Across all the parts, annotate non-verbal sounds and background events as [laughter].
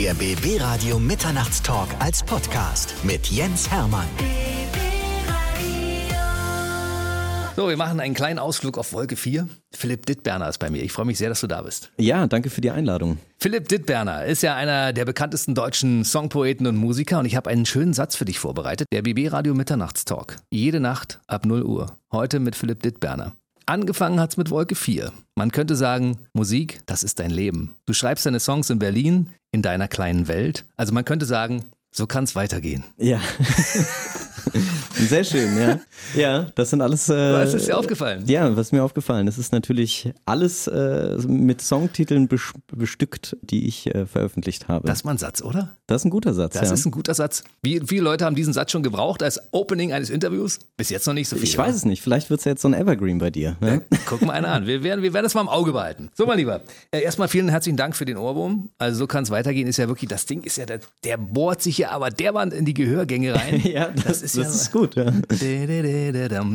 Der BB Radio Mitternachtstalk als Podcast mit Jens Hermann. So, wir machen einen kleinen Ausflug auf Wolke 4. Philipp Dittberner ist bei mir. Ich freue mich sehr, dass du da bist. Ja, danke für die Einladung. Philipp Dittberner ist ja einer der bekanntesten deutschen Songpoeten und Musiker und ich habe einen schönen Satz für dich vorbereitet. Der BB Radio Mitternachtstalk. Jede Nacht ab 0 Uhr. Heute mit Philipp Dittberner. Angefangen hat's mit Wolke 4. Man könnte sagen, Musik, das ist dein Leben. Du schreibst deine Songs in Berlin, in deiner kleinen Welt. Also man könnte sagen, so kann's weitergehen. Ja. [laughs] Sehr schön, ja. [laughs] Ja, das sind alles. Äh, was ist dir aufgefallen? Ja, was ist mir aufgefallen? Das ist natürlich alles äh, mit Songtiteln bestückt, die ich äh, veröffentlicht habe. Das ist mal ein Satz, oder? Das ist ein guter Satz. Das ja. ist ein guter Satz. Wie viele Leute haben diesen Satz schon gebraucht als Opening eines Interviews? Bis jetzt noch nicht so viel. Ich weiß es nicht. Vielleicht wird es ja jetzt so ein Evergreen bei dir. Ne? Ja, gucken wir einer an. Wir werden, wir werden das mal im Auge behalten. So, mein Lieber. Äh, erstmal vielen herzlichen Dank für den Ohrwurm. Also, so kann es weitergehen. Ist ja wirklich, das Ding ist ja, der, der bohrt sich ja aber derwann in die Gehörgänge rein. [laughs] ja, das, das ist, das ja, ist gut. Ja.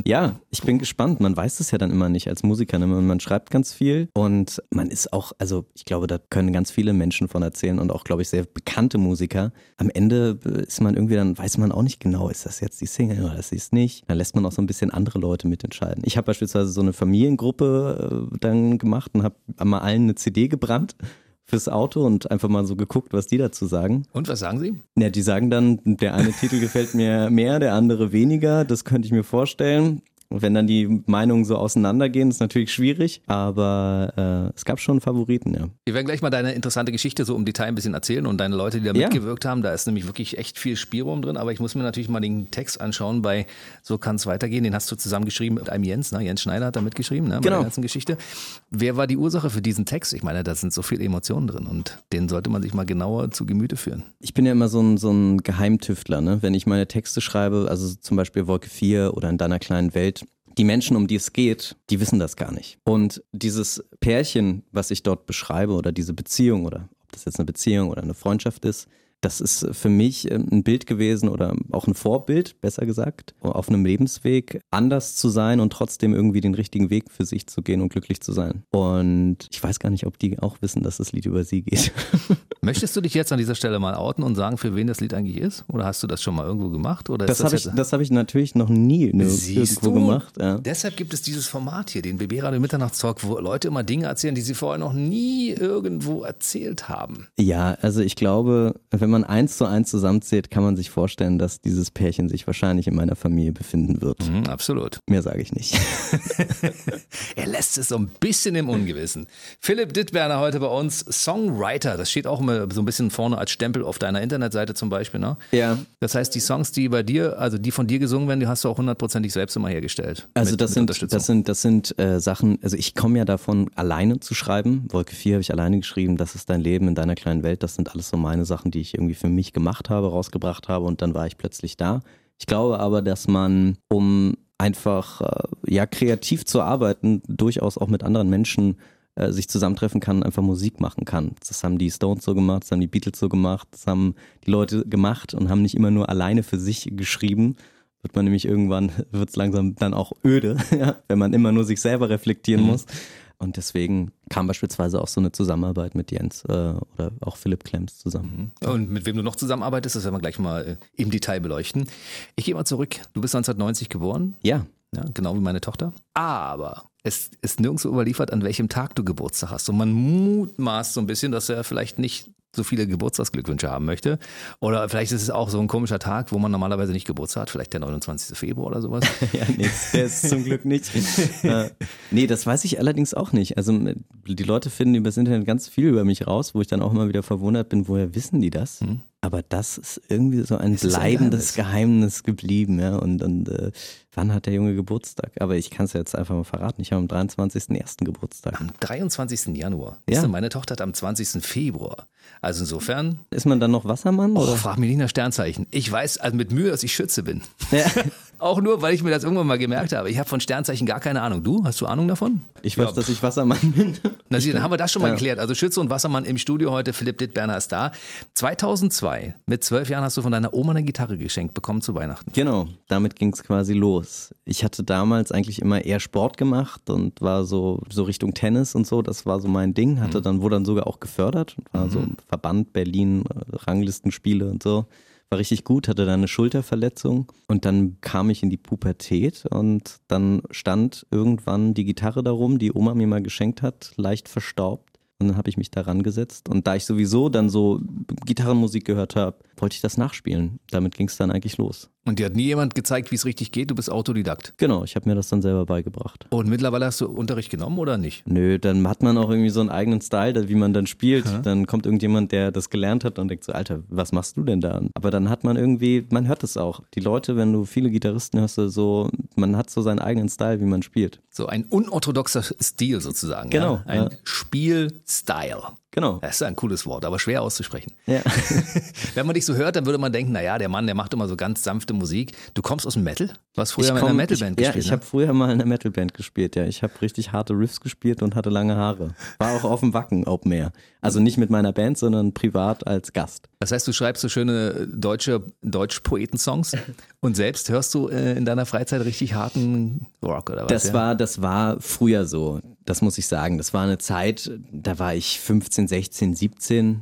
Ja, ich bin gespannt. Man weiß es ja dann immer nicht als Musiker. Ne? Man schreibt ganz viel und man ist auch, also ich glaube, da können ganz viele Menschen von erzählen und auch, glaube ich, sehr bekannte Musiker. Am Ende ist man irgendwie, dann weiß man auch nicht genau, ist das jetzt die Single oder ist es nicht. Dann lässt man auch so ein bisschen andere Leute mitentscheiden. Ich habe beispielsweise so eine Familiengruppe äh, dann gemacht und habe mal allen eine CD gebrannt fürs Auto und einfach mal so geguckt, was die dazu sagen. Und was sagen sie? Ja, die sagen dann, der eine Titel gefällt mir mehr, der andere weniger. Das könnte ich mir vorstellen. Und wenn dann die Meinungen so auseinandergehen, ist natürlich schwierig, aber äh, es gab schon Favoriten, ja. Wir werden gleich mal deine interessante Geschichte so im Detail ein bisschen erzählen und deine Leute, die da ja. mitgewirkt haben. Da ist nämlich wirklich echt viel Spielraum drin, aber ich muss mir natürlich mal den Text anschauen bei So kann es weitergehen. Den hast du zusammen geschrieben mit einem Jens, ne? Jens Schneider hat da mitgeschrieben, ne? Bei genau. der ganzen Geschichte. Wer war die Ursache für diesen Text? Ich meine, da sind so viele Emotionen drin und den sollte man sich mal genauer zu Gemüte führen. Ich bin ja immer so ein, so ein Geheimtüftler, ne? Wenn ich meine Texte schreibe, also zum Beispiel Wolke 4 oder in deiner kleinen Welt, die Menschen, um die es geht, die wissen das gar nicht. Und dieses Pärchen, was ich dort beschreibe, oder diese Beziehung, oder ob das jetzt eine Beziehung oder eine Freundschaft ist, das ist für mich ähm, ein Bild gewesen oder auch ein Vorbild, besser gesagt, auf einem Lebensweg anders zu sein und trotzdem irgendwie den richtigen Weg für sich zu gehen und glücklich zu sein. Und ich weiß gar nicht, ob die auch wissen, dass das Lied über sie geht. [laughs] Möchtest du dich jetzt an dieser Stelle mal outen und sagen, für wen das Lied eigentlich ist? Oder hast du das schon mal irgendwo gemacht? Oder das, das habe ich, hab ich natürlich noch nie irgendwo gemacht. Ja. Deshalb gibt es dieses Format hier, den BB Radio Mitternachtstalk, wo Leute immer Dinge erzählen, die sie vorher noch nie irgendwo erzählt haben. Ja, also ich glaube, wenn man man eins zu eins zusammenzählt, kann man sich vorstellen, dass dieses Pärchen sich wahrscheinlich in meiner Familie befinden wird. Mhm, absolut. Mehr sage ich nicht. [laughs] er lässt es so ein bisschen im Ungewissen. Philipp Dittberner heute bei uns, Songwriter. Das steht auch immer so ein bisschen vorne als Stempel auf deiner Internetseite zum Beispiel. Ne? Ja. Das heißt, die Songs, die bei dir, also die von dir gesungen werden, die hast du auch hundertprozentig selbst immer hergestellt. Also das, mit sind, das sind, das sind äh, Sachen, also ich komme ja davon, alleine zu schreiben. Wolke 4 habe ich alleine geschrieben. Das ist dein Leben in deiner kleinen Welt. Das sind alles so meine Sachen, die ich irgendwie für mich gemacht habe, rausgebracht habe und dann war ich plötzlich da. Ich glaube aber, dass man, um einfach äh, ja kreativ zu arbeiten, durchaus auch mit anderen Menschen äh, sich zusammentreffen kann, einfach Musik machen kann. Das haben die Stones so gemacht, das haben die Beatles so gemacht, das haben die Leute gemacht und haben nicht immer nur alleine für sich geschrieben. Wird man nämlich irgendwann, [laughs] wird es langsam dann auch öde, [laughs] ja, wenn man immer nur sich selber reflektieren mhm. muss. Und deswegen kam beispielsweise auch so eine Zusammenarbeit mit Jens äh, oder auch Philipp Klemms zusammen. Mhm. Und mit wem du noch zusammenarbeitest, das werden wir gleich mal äh, im Detail beleuchten. Ich gehe mal zurück. Du bist 1990 geboren. Ja. Ja, genau wie meine Tochter. Aber es ist nirgendwo überliefert, an welchem Tag du Geburtstag hast. Und man mutmaßt so ein bisschen, dass er vielleicht nicht so viele Geburtstagsglückwünsche haben möchte. Oder vielleicht ist es auch so ein komischer Tag, wo man normalerweise nicht Geburtstag hat, vielleicht der 29. Februar oder sowas. [laughs] ja, nee, der ist zum Glück nicht. [laughs] äh, nee, das weiß ich allerdings auch nicht. Also die Leute finden übers Internet ganz viel über mich raus, wo ich dann auch immer wieder verwundert bin, woher wissen die das? Hm. Aber das ist irgendwie so ein bleibendes ein Geheimnis. Geheimnis. geblieben, ja. Und, und äh, wann hat der Junge Geburtstag? Aber ich kann es ja jetzt einfach mal verraten. Ich habe am 23.01. Geburtstag. Am 23. Januar. Ja. Meine Tochter hat am 20. Februar. Also insofern. Ist man dann noch Wassermann? Oh, oder? frag mich nicht nach Sternzeichen. Ich weiß also mit Mühe, dass ich Schütze bin. Ja. [laughs] Auch nur, weil ich mir das irgendwann mal gemerkt habe. Ich habe von Sternzeichen gar keine Ahnung. Du? Hast du Ahnung davon? Ich weiß, Ja, dass ich Wassermann [laughs] bin. Na, dann haben wir das schon mal Ja. geklärt. Also Schütze und Wassermann im Studio heute. Philipp Dittberner ist da. 2002, mit zwölf Jahren hast du von deiner Oma eine Gitarre geschenkt bekommen zu Weihnachten. Genau, damit ging es quasi los. Ich hatte damals eigentlich immer eher Sport gemacht und war so, so Richtung Tennis und so, das war so mein Ding. Hatte dann, wurde dann sogar auch gefördert, war so im Verband Berlin, äh, Ranglistenspiele und so. War richtig gut, hatte dann eine Schulterverletzung und dann kam ich in die Pubertät und dann stand irgendwann die Gitarre darum, die Oma mir mal geschenkt hat, leicht verstaubt. Und dann habe ich mich daran gesetzt. Und da ich sowieso dann so Gitarrenmusik gehört habe, wollte ich das nachspielen. Damit ging es dann eigentlich los. Und dir hat nie jemand gezeigt, wie es richtig geht. Du bist Autodidakt. Genau, ich habe mir das dann selber beigebracht. Und mittlerweile hast du Unterricht genommen oder nicht? Nö, dann hat man auch irgendwie so einen eigenen Style, wie man dann spielt. Dann kommt irgendjemand, der das gelernt hat und denkt so, Alter, was machst du denn da? Aber dann hat man irgendwie, man hört es auch. Die Leute, wenn du viele Gitarristen hörst, so, man hat so seinen eigenen Style, wie man spielt. So ein unorthodoxer Stil sozusagen. Genau, Ja? Ein ja. Spielstyle. Genau. Das ist ein cooles Wort, aber schwer auszusprechen. Ja. [laughs] Wenn man dich so hört, dann würde man denken, naja, der Mann, der macht immer so ganz sanfte Musik. Du kommst aus dem Metal? Du hast früher mal in komm- einer Metalband ich, Ja, gespielt. ich ne? habe früher mal in einer Metalband gespielt, ja. Ich habe richtig harte Riffs gespielt und hatte lange Haare. War auch auf dem Wacken Open Air. Also nicht mit meiner Band, sondern privat als Gast. Das heißt, du schreibst so schöne deutsche Deutsch-Poeten-Songs [laughs] und selbst hörst du äh, in deiner Freizeit richtig harten Rock oder was? Das ja? war, das war früher so. Das muss ich sagen. Das war eine Zeit, da war ich 15, 16, 17.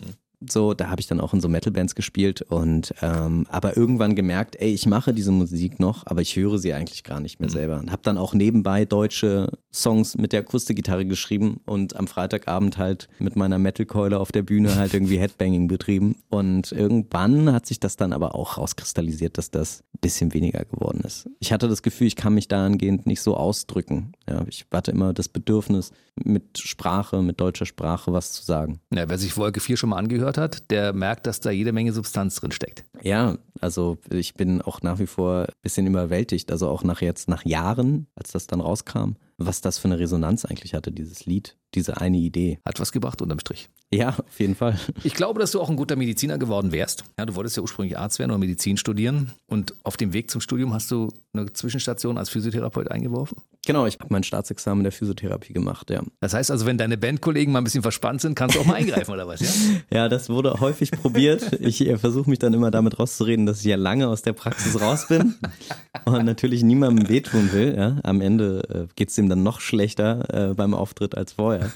So, da habe ich dann auch in so Metal-Bands gespielt und ähm, aber irgendwann gemerkt, ey, ich mache diese Musik noch, aber ich höre sie eigentlich gar nicht mehr selber. Und habe dann auch nebenbei deutsche Songs mit der Akustikgitarre geschrieben und am Freitagabend halt mit meiner Metal-Keule auf der Bühne halt irgendwie Headbanging betrieben. Und irgendwann hat sich das dann aber auch rauskristallisiert, dass das ein bisschen weniger geworden ist. Ich hatte das Gefühl, ich kann mich dahingehend nicht so ausdrücken. Ja, ich hatte immer das Bedürfnis, mit Sprache, mit deutscher Sprache was zu sagen. Ja, wer sich Wolke 4 schon mal angehört hat, der merkt, dass da jede Menge Substanz drin steckt. Ja, also ich bin auch nach wie vor ein bisschen überwältigt, also auch nach jetzt, nach Jahren, als das dann rauskam, was das für eine Resonanz eigentlich hatte, dieses Lied, diese eine Idee. Hat was gebracht unterm Strich. Ja, auf jeden Fall. [laughs] Ich glaube, dass du auch ein guter Mediziner geworden wärst. Ja, du wolltest ja ursprünglich Arzt werden oder Medizin studieren. Und auf dem Weg zum Studium hast du eine Zwischenstation als Physiotherapeut eingeworfen. Genau, ich habe mein Staatsexamen der Physiotherapie gemacht, ja. Das heißt also, wenn deine Bandkollegen mal ein bisschen verspannt sind, kannst du auch mal [laughs] eingreifen oder was, ja? Ja, das wurde häufig probiert. Ich äh, versuche mich dann immer damit rauszureden, dass ich ja lange aus der Praxis raus bin [laughs] und natürlich niemandem wehtun will. Ja. Am Ende äh, geht's dem dann noch schlechter äh, beim Auftritt als vorher.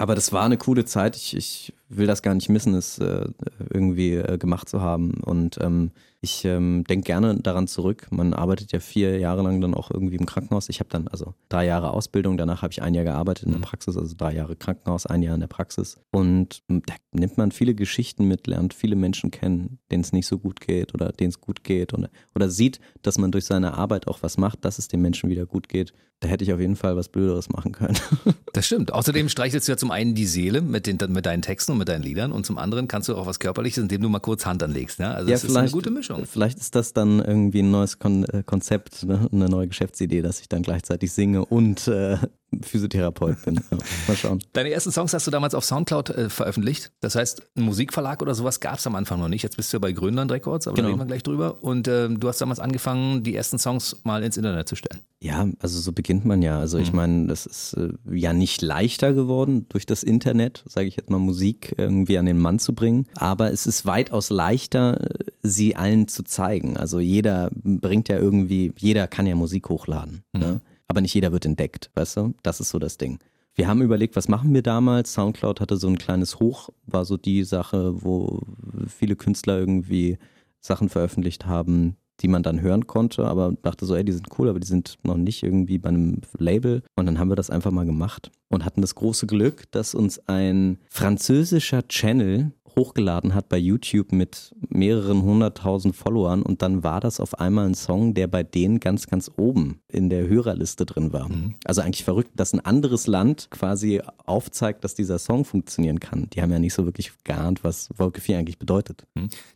Aber das war eine coole Zeit. Ich, ich will das gar nicht missen, es äh, irgendwie äh, gemacht zu haben. Und ähm, ich ähm, denke gerne daran zurück. Man arbeitet ja vier Jahre lang dann auch irgendwie im Krankenhaus. Ich habe dann also drei Jahre Ausbildung, danach habe ich ein Jahr gearbeitet in der Praxis, also drei Jahre Krankenhaus, ein Jahr in der Praxis. Und ähm, da nimmt man viele Geschichten mit, lernt viele Menschen kennen, denen es nicht so gut geht oder denen es gut geht oder, oder sieht, dass man durch seine Arbeit auch was macht, dass es den Menschen wieder gut geht. Da hätte ich auf jeden Fall was Blöderes machen können. [laughs] Das stimmt. Außerdem streichelst du ja zum einen die Seele mit, den, mit deinen Texten und mit deinen Liedern und zum anderen kannst du auch was Körperliches, indem du mal kurz Hand anlegst. Ne? Also das ist eine gute Mischung. Vielleicht ist das dann irgendwie ein neues Kon äh, Konzept, ne? eine neue Geschäftsidee, dass ich dann gleichzeitig singe und äh, Physiotherapeut bin. Mal schauen. Deine ersten Songs hast du damals auf Soundcloud äh, veröffentlicht. Das heißt, ein Musikverlag oder sowas gab es am Anfang noch nicht. Jetzt bist du ja bei Grönland Records, aber Genau. da reden wir gleich drüber. Und ähm, du hast damals angefangen, die ersten Songs mal ins Internet zu stellen. Ja, also so beginnt man ja. Also Mhm. ich meine, das ist äh, ja nicht leichter geworden durch das Internet, sage ich jetzt mal, Musik irgendwie an den Mann zu bringen. Aber es ist weitaus leichter, äh, sie allen zu zeigen. Also jeder bringt ja irgendwie, jeder kann ja Musik hochladen. Mhm. Ne? Aber nicht jeder wird entdeckt, weißt du? Das ist so das Ding. Wir haben überlegt, was machen wir damals? Soundcloud hatte so ein kleines Hoch, war so die Sache, wo viele Künstler irgendwie Sachen veröffentlicht haben, die man dann hören konnte, aber dachte so, ey, die sind cool, aber die sind noch nicht irgendwie bei einem Label. Und dann haben wir das einfach mal gemacht und hatten das große Glück, dass uns ein französischer Channel hochgeladen hat bei YouTube mit mehreren hunderttausend Followern und dann war das auf einmal ein Song, der bei denen ganz, ganz oben in der Hörerliste drin war. Also eigentlich verrückt, dass ein anderes Land quasi aufzeigt, dass dieser Song funktionieren kann. Die haben ja nicht so wirklich geahnt, was Wolke 4 eigentlich bedeutet.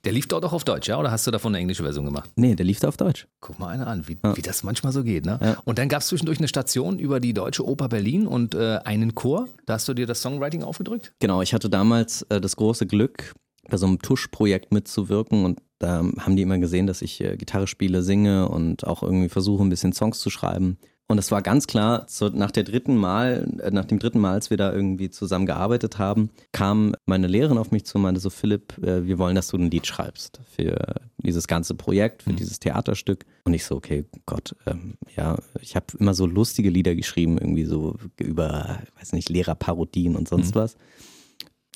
Der lief dort auch auf Deutsch, ja? Oder hast du davon eine englische Version gemacht? Nee, der lief da auf Deutsch. Guck mal einer an, wie, Ja. wie das manchmal so geht. Ne? Ja. Und dann gab es zwischendurch eine Station über die Deutsche Oper Berlin und äh, einen Chor. Da hast du dir das Songwriting aufgedrückt? Genau, ich hatte damals äh, das große Glück, bei so einem Tuschprojekt mitzuwirken und Da haben die immer gesehen, dass ich äh, Gitarre spiele, singe und auch irgendwie versuche, ein bisschen Songs zu schreiben. Und es war ganz klar, so nach der dritten Mal, äh, nach dem dritten Mal, als wir da irgendwie zusammen gearbeitet haben, kam meine Lehrerin auf mich zu und meinte so, Philipp, äh, wir wollen, dass du ein Lied schreibst für dieses ganze Projekt, für mhm. dieses Theaterstück. Und ich so, okay, Gott, ähm, ja, ich habe immer so lustige Lieder geschrieben, irgendwie so über, weiß nicht, Lehrerparodien und sonst mhm. was.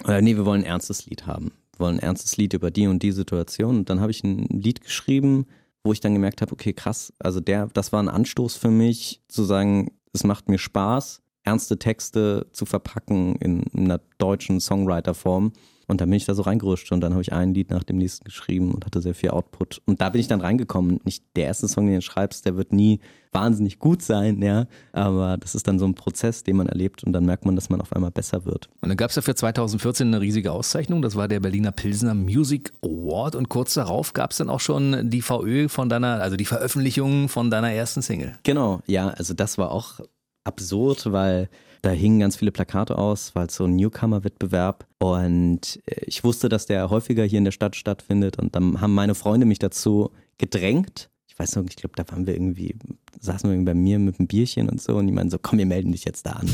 Äh, nee, wir wollen ein ernstes Lied haben. Wir wollen ein ernstes Lied über die und die Situation. Und dann habe ich ein Lied geschrieben, wo ich dann gemerkt habe, okay, krass, also der, das war ein Anstoß für mich, zu sagen, es macht mir Spaß, ernste Texte zu verpacken in einer deutschen Songwriter-Form. Und dann bin ich da so reingerutscht und dann habe ich ein Lied nach dem nächsten geschrieben und hatte sehr viel Output. Und da bin ich dann reingekommen. Nicht der erste Song, den du schreibst, der wird nie wahnsinnig gut sein, ja. Aber das ist dann so ein Prozess, den man erlebt und dann merkt man, dass man auf einmal besser wird. Und dann gab es ja für 2014 eine riesige Auszeichnung. Das war der Berliner Pilsner Music Award. Und kurz darauf gab es dann auch schon die VÖ von deiner, also die Veröffentlichung von deiner ersten Single. Genau, ja. Also das war auch absurd, weil da hingen ganz viele Plakate aus, weil es so ein Newcomer-Wettbewerb und äh, ich wusste, dass der häufiger hier in der Stadt stattfindet und dann haben meine Freunde mich dazu gedrängt. Ich weiß noch, ich glaube, da waren wir irgendwie, saßen wir irgendwie bei mir mit einem Bierchen und so und die meinen so, komm, wir melden dich jetzt da an.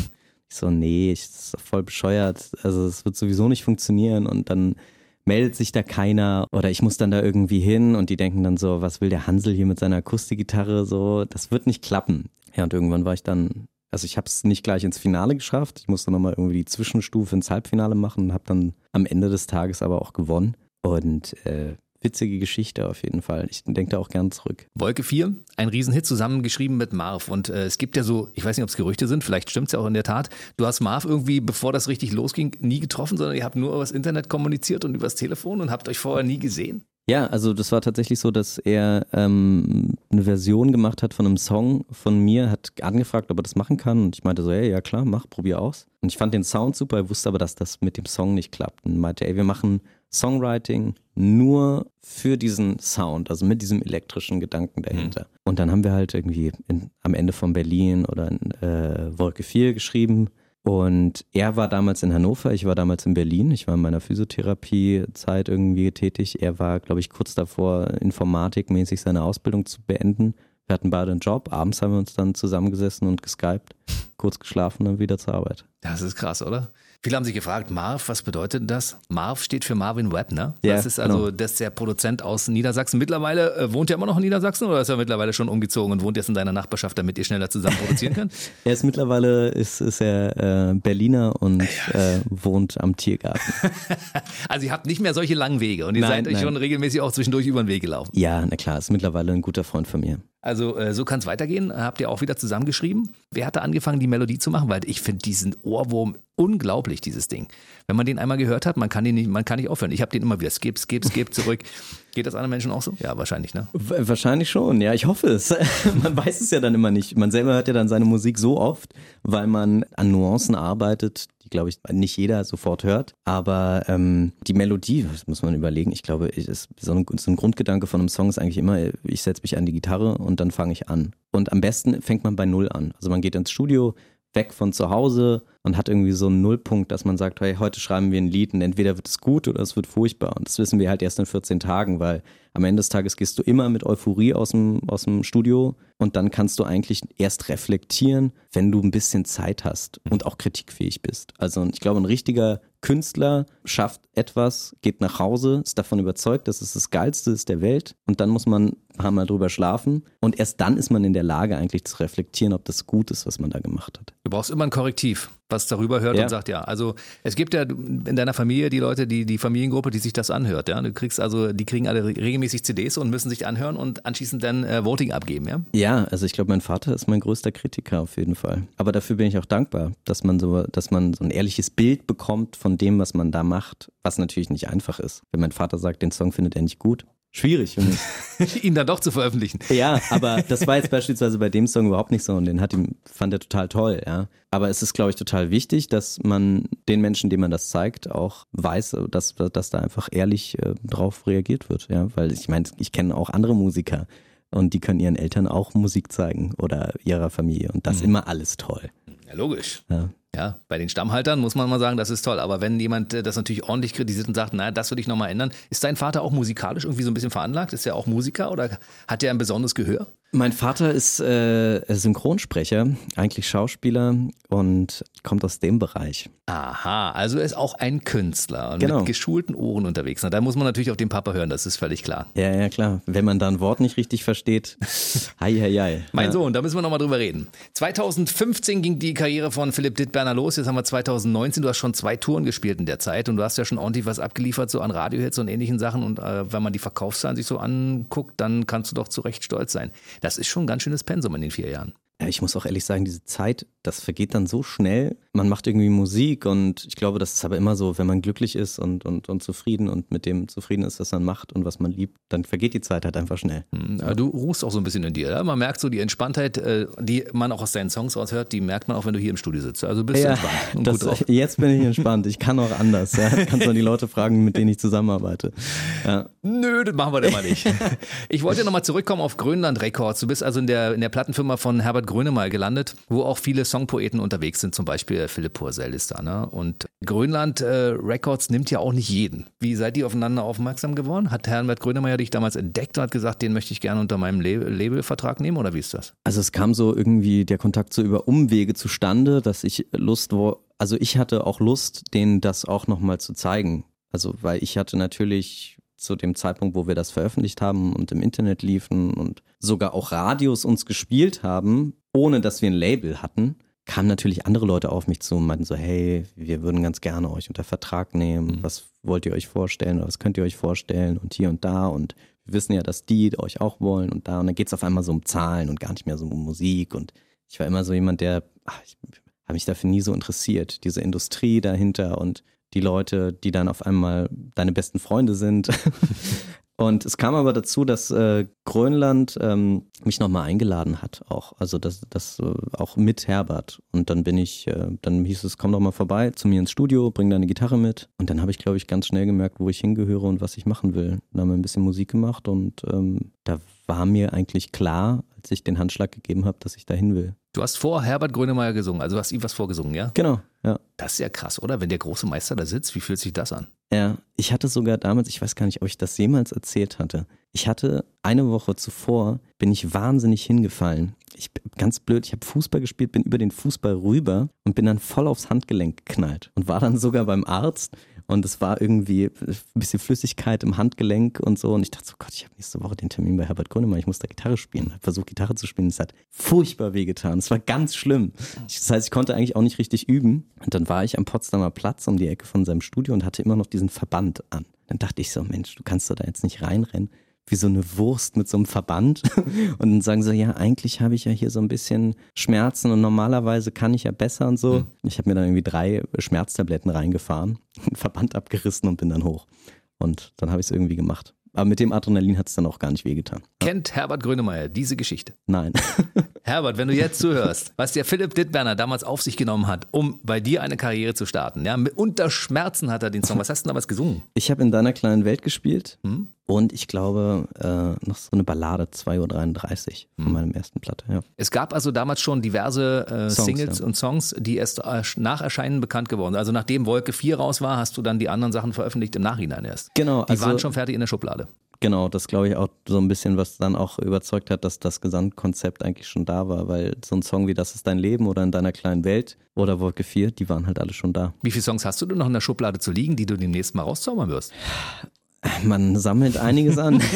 Ich so, nee, ich, das ist voll bescheuert. Also es wird sowieso nicht funktionieren und dann meldet sich da keiner oder ich muss dann da irgendwie hin und die denken dann so, was will der Hansel hier mit seiner Akustikgitarre so, das wird nicht klappen. Ja, und irgendwann war ich dann also ich habe es nicht gleich ins Finale geschafft. Ich musste nochmal irgendwie die Zwischenstufe ins Halbfinale machen und habe dann am Ende des Tages aber auch gewonnen. Und äh, witzige Geschichte auf jeden Fall. Ich denke da auch gern zurück. Wolke 4, ein Riesenhit zusammengeschrieben mit Marv. Und äh, es gibt ja so, ich weiß nicht, ob es Gerüchte sind, vielleicht stimmt es ja auch in der Tat. Du hast Marv irgendwie, bevor das richtig losging, nie getroffen, sondern ihr habt nur übers Internet kommuniziert und übers Telefon und habt euch vorher nie gesehen? Ja, also das war tatsächlich so, dass er ähm, eine Version gemacht hat von einem Song von mir, hat angefragt, ob er das machen kann. Und ich meinte so, hey, ja klar, mach, probier aus. Und ich fand den Sound super, wusste aber, dass das mit dem Song nicht klappt. Und meinte, ey, wir machen Songwriting nur für diesen Sound, also mit diesem elektrischen Gedanken dahinter. Mhm. Und dann haben wir halt irgendwie in, am Ende von Berlin oder in äh, Wolke 4 geschrieben und er war damals in Hannover, ich war damals in Berlin. Ich war in meiner Physiotherapiezeit irgendwie tätig. Er war, glaube ich, kurz davor, informatikmäßig seine Ausbildung zu beenden. Wir hatten beide einen Job. Abends haben wir uns dann zusammengesessen und geskypt, kurz geschlafen und wieder zur Arbeit. Das ist krass, oder? Viele haben sich gefragt, Marv, was bedeutet das? Marv steht für Marvin Webb, ne? Ja, das ist also genau. das ist der Produzent aus Niedersachsen. Mittlerweile äh, wohnt er immer noch in Niedersachsen oder ist er mittlerweile schon umgezogen und wohnt jetzt in deiner Nachbarschaft, damit ihr schneller zusammen produzieren könnt? [laughs] er ist mittlerweile ist, ist er äh, Berliner und äh, wohnt am Tiergarten. [laughs] also ihr habt nicht mehr solche langen Wege und ihr nein, seid euch schon regelmäßig auch zwischendurch über den Weg gelaufen. Ja, na klar, ist mittlerweile ein guter Freund von mir. Also äh, so kann es weitergehen. Habt ihr auch wieder zusammengeschrieben? Wer hatte angefangen, die Melodie zu machen? Weil ich finde diesen Ohrwurm unglaublich, dieses Ding. Wenn man den einmal gehört hat, man kann den nicht, man kann nicht aufhören. Ich habe den immer wieder skip, skip, skip zurück. [laughs] Geht das anderen Menschen auch so? Ja, wahrscheinlich, ne? Wahrscheinlich schon, ja, ich hoffe es. [laughs] man weiß es ja dann immer nicht. Man selber hört ja dann seine Musik so oft, weil man an Nuancen arbeitet, die, glaube ich, nicht jeder sofort hört. Aber ähm, die Melodie, das muss man überlegen. Ich glaube, ist so, ein, so ein Grundgedanke von einem Song ist eigentlich immer, ich setze mich an die Gitarre und dann fange ich an. Und am besten fängt man bei Null an. Also man geht ins Studio, weg von zu Hause und hat irgendwie so einen Nullpunkt, dass man sagt, hey, heute schreiben wir ein Lied und entweder wird es gut oder es wird furchtbar. Und das wissen wir halt erst in 14 Tagen, weil am Ende des Tages gehst du immer mit Euphorie aus dem, aus dem Studio und dann kannst du eigentlich erst reflektieren, wenn du ein bisschen Zeit hast und auch kritikfähig bist. Also ich glaube, ein richtiger Künstler schafft etwas, geht nach Hause, ist davon überzeugt, dass es das Geilste ist der Welt und dann muss man paar Mal drüber schlafen und erst dann ist man in der Lage eigentlich zu reflektieren, ob das gut ist, was man da gemacht hat. Du brauchst immer ein Korrektiv was darüber hört ja. und sagt, ja, also es gibt ja in deiner Familie die Leute, die, die Familiengruppe, die sich das anhört, ja. Du kriegst also, die kriegen alle regelmäßig CDs und müssen sich anhören und anschließend dann äh, Voting abgeben, ja? Ja, also ich glaube, mein Vater ist mein größter Kritiker auf jeden Fall. Aber dafür bin ich auch dankbar, dass man so, dass man so ein ehrliches Bild bekommt von dem, was man da macht, was natürlich nicht einfach ist. Wenn mein Vater sagt, den Song findet er nicht gut, schwierig für mich. [laughs] ihn dann doch zu veröffentlichen. Ja, aber das war jetzt beispielsweise bei dem Song überhaupt nicht so und den hat ihm, fand er total toll, ja. Aber es ist, glaube ich, total wichtig, dass man den Menschen, denen man das zeigt, auch weiß, dass, dass da einfach ehrlich äh, drauf reagiert wird, ja. Weil ich meine, ich kenne auch andere Musiker und die können ihren Eltern auch Musik zeigen oder ihrer Familie und das mhm. immer alles toll. Ja, logisch. Ja. Ja, bei den Stammhaltern muss man mal sagen, das ist toll. Aber wenn jemand äh, das natürlich ordentlich kritisiert und sagt, naja, das würde ich nochmal ändern, ist dein Vater auch musikalisch irgendwie so ein bisschen veranlagt? Ist er auch Musiker oder hat er ein besonderes Gehör? Mein Vater ist äh, Synchronsprecher, eigentlich Schauspieler und kommt aus dem Bereich. Aha, also er ist auch ein Künstler und Genau. mit geschulten Ohren unterwegs. Na, da muss man natürlich auf den Papa hören, das ist völlig klar. Ja, ja, klar. Wenn man da ein Wort nicht richtig versteht, [laughs] hei, hei, hei. Mein ja. Sohn, da müssen wir nochmal drüber reden. 2015 ging die Karriere von Philipp Dittberner los. Jetzt haben wir 2019. Du hast schon zwei Touren gespielt in der Zeit und du hast ja schon ordentlich was abgeliefert, so an Radiohits und ähnlichen Sachen. Und äh, wenn man die Verkaufszahlen sich so anguckt, dann kannst du doch zu Recht stolz sein. Das ist schon ein ganz schönes Pensum in den vier Jahren. Ja, ich muss auch ehrlich sagen, diese Zeit, das vergeht dann so schnell. Man macht irgendwie Musik und ich glaube, das ist aber immer so, wenn man glücklich ist und, und, und zufrieden und mit dem zufrieden ist, was man macht und was man liebt, dann vergeht die Zeit halt einfach schnell. Hm, aber Du ruhst auch so ein bisschen in dir. Ja? Man merkt so die Entspanntheit, äh, die man auch aus deinen Songs raushört, die merkt man auch, wenn du hier im Studio sitzt. Also bist du entspannt und das, gut drauf. [laughs] jetzt bin ich entspannt. Ich kann auch anders. Ja. [laughs] Kannst mal die Leute fragen, mit denen ich zusammenarbeite. Ja. Nö, das machen wir denn mal nicht. Ich wollte nochmal zurückkommen auf Grönland Records. Du bist also in der, in der Plattenfirma von Herbert Grönemeyer gelandet, wo auch viele Songpoeten unterwegs sind, zum Beispiel Philipp Purcell ist da. Ne? Und Grönland äh, Records nimmt ja auch nicht jeden. Wie seid ihr aufeinander aufmerksam geworden? Hat Herbert Grönemeyer dich damals entdeckt und hat gesagt, den möchte ich gerne unter meinem Label Labelvertrag nehmen oder wie ist das? Also es kam so irgendwie der Kontakt so über Umwege zustande, dass ich Lust war, also ich hatte auch Lust, denen das auch nochmal zu zeigen. Also weil ich hatte natürlich zu dem Zeitpunkt, wo wir das veröffentlicht haben und im Internet liefen und sogar auch Radios uns gespielt haben, ohne dass wir ein Label hatten, kamen natürlich andere Leute auf mich zu und meinten so, hey, wir würden ganz gerne euch unter Vertrag nehmen. Was wollt ihr euch vorstellen oder was könnt ihr euch vorstellen? Und hier und da. Und wir wissen ja, dass die euch auch wollen und da. Und dann geht es auf einmal so um Zahlen und gar nicht mehr so um Musik. Und ich war immer so jemand, der, ach, ich habe mich dafür nie so interessiert, diese Industrie dahinter und die Leute, die dann auf einmal deine besten Freunde sind. [laughs] Und es kam aber dazu, dass äh, Grönland ähm, mich nochmal eingeladen hat, auch. Also das, das äh, auch mit Herbert. Und dann bin ich, äh, dann hieß es, komm doch mal vorbei zu mir ins Studio, bring deine Gitarre mit. Und dann habe ich, glaube ich, ganz schnell gemerkt, wo ich hingehöre und was ich machen will. Dann haben wir ein bisschen Musik gemacht und ähm, da war mir eigentlich klar, als ich den Handschlag gegeben habe, dass ich dahin will. Du hast vor Herbert Grönemeyer gesungen, also du hast ihm was vorgesungen, ja? Genau, ja. Das ist ja krass, oder? Wenn der große Meister da sitzt, wie fühlt sich das an? Ja, ich hatte sogar damals, ich weiß gar nicht, ob ich das jemals erzählt hatte. Ich hatte eine Woche zuvor, bin ich wahnsinnig hingefallen. Ich ganz blöd, ich habe Fußball gespielt, bin über den Fußball rüber und bin dann voll aufs Handgelenk geknallt und war dann sogar beim Arzt und es war irgendwie ein bisschen Flüssigkeit im Handgelenk und so. Und ich dachte so, Gott, ich habe nächste Woche den Termin bei Herbert Grönemeyer, ich muss da Gitarre spielen. Habe versucht, Gitarre zu spielen. Es hat furchtbar wehgetan. Es war ganz schlimm. Das heißt, ich konnte eigentlich auch nicht richtig üben. Und dann war ich am Potsdamer Platz um die Ecke von seinem Studio und hatte immer noch diesen Verband an. Dann dachte ich so, Mensch, du kannst doch da jetzt nicht reinrennen wie so eine Wurst mit so einem Verband. [laughs] Und dann sagen sie, ja, eigentlich habe ich ja hier so ein bisschen Schmerzen und normalerweise kann ich ja besser und so. Ich habe mir dann irgendwie drei Schmerztabletten reingefahren, [laughs] einen Verband abgerissen und bin dann hoch. Und dann habe ich es irgendwie gemacht. Aber mit dem Adrenalin hat es dann auch gar nicht wehgetan. Kennt Herbert Grönemeyer diese Geschichte? Nein. [laughs] Herbert, wenn du jetzt zuhörst, was der Philipp Dittberner damals auf sich genommen hat, um bei dir eine Karriere zu starten, ja, unter Schmerzen hat er den Song. Was hast du denn damals gesungen? Ich habe in deiner kleinen Welt gespielt Hm? Und ich glaube äh, noch so eine Ballade 2.33 Uhr von meinem ersten Platte. Ja. Es gab also damals schon diverse äh, Songs, Singles ja. und Songs, die erst äh, nach Erscheinen bekannt geworden sind. Also nachdem Wolke 4 raus war, hast du dann die anderen Sachen veröffentlicht im Nachhinein erst. Genau, Die also- waren schon fertig in der Schublade. Genau, das glaube ich auch so ein bisschen, was dann auch überzeugt hat, dass das Gesamtkonzept eigentlich schon da war, weil so ein Song wie Das ist dein Leben oder in deiner kleinen Welt oder Wolke 4, die waren halt alle schon da. Wie viele Songs hast du denn noch in der Schublade zu liegen, die du demnächst mal rauszaubern wirst? Man sammelt einiges an. [laughs]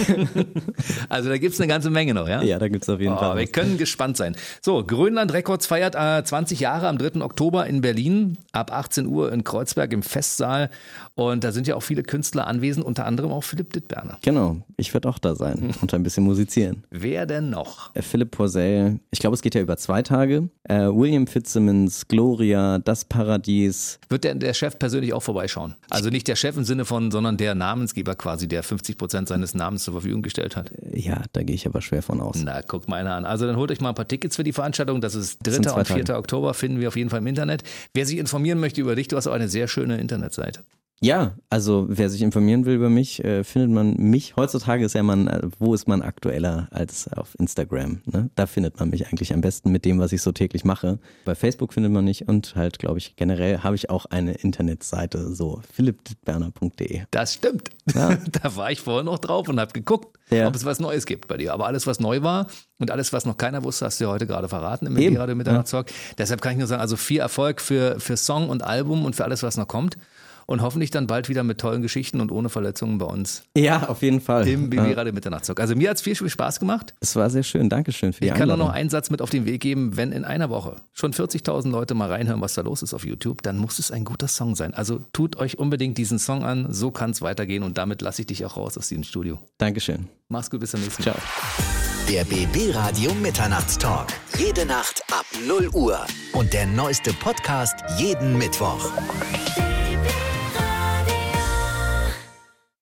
Also da gibt es eine ganze Menge noch, ja? ja, da gibt es auf jeden Oh, Fall. wir was. können gespannt sein. So, Grönland Records feiert äh, 20 Jahre am 3. Oktober in Berlin, ab 18 Uhr in Kreuzberg im Festsaal. Und da sind ja auch viele Künstler anwesend, unter anderem auch Philipp Dittberner. Genau, ich werde auch da sein und ein bisschen musizieren. Wer denn noch? Äh, Philipp Porzell, ich glaube, es geht ja über zwei Tage. Äh, William Fitzsimmons, Gloria, Das Paradies. Wird der, der Chef persönlich auch vorbeischauen? Also nicht der Chef im Sinne von, sondern der Namensgeber quasi, der 50 Prozent seines Namens zur Verfügung gestellt hat. Äh, Ja, da gehe ich aber schwer von aus. Na, guckt mal einer an. Also dann holt euch mal ein paar Tickets für die Veranstaltung. Das ist 3. sind zwei und 4. Tage. Oktober, finden wir auf jeden Fall im Internet. Wer sich informieren möchte über dich, du hast auch eine sehr schöne Internetseite. Ja, also wer sich informieren will über mich, äh, findet man mich. Heutzutage ist ja man, äh, wo ist man aktueller als auf Instagram? Ne? Da findet man mich eigentlich am besten mit dem, was ich so täglich mache. Bei Facebook findet man mich und halt, glaube ich, generell habe ich auch eine Internetseite, so philippdittberner.de. Das stimmt. Ja. [laughs] da war ich vorher noch drauf und habe geguckt, ja. ob es was Neues gibt bei dir. Aber alles, was neu war und alles, was noch keiner wusste, hast du ja heute gerade verraten im Radio mit ja. Deshalb kann ich nur sagen, also viel Erfolg für, für Song und Album und für alles, was noch kommt und hoffentlich dann bald wieder mit tollen Geschichten und ohne Verletzungen bei uns. Ja, auf jeden Fall. Im BB Radio Mitternachtszock. Also mir hat es viel, viel Spaß gemacht. Es war sehr schön. Dankeschön für die Ich kann nur noch einen Satz mit auf den Weg geben. Wenn in einer Woche schon 40.000 Leute mal reinhören, was da los ist auf YouTube, dann muss es ein guter Song sein. Also tut euch unbedingt diesen Song an. So kann es weitergehen und damit lasse ich dich auch raus aus diesem Studio. Dankeschön. Mach's gut, bis zum nächsten Mal. Ciao. Der BB Radio Mitternachtstalk. Jede Nacht ab 0 Uhr. Und der neueste Podcast jeden Mittwoch.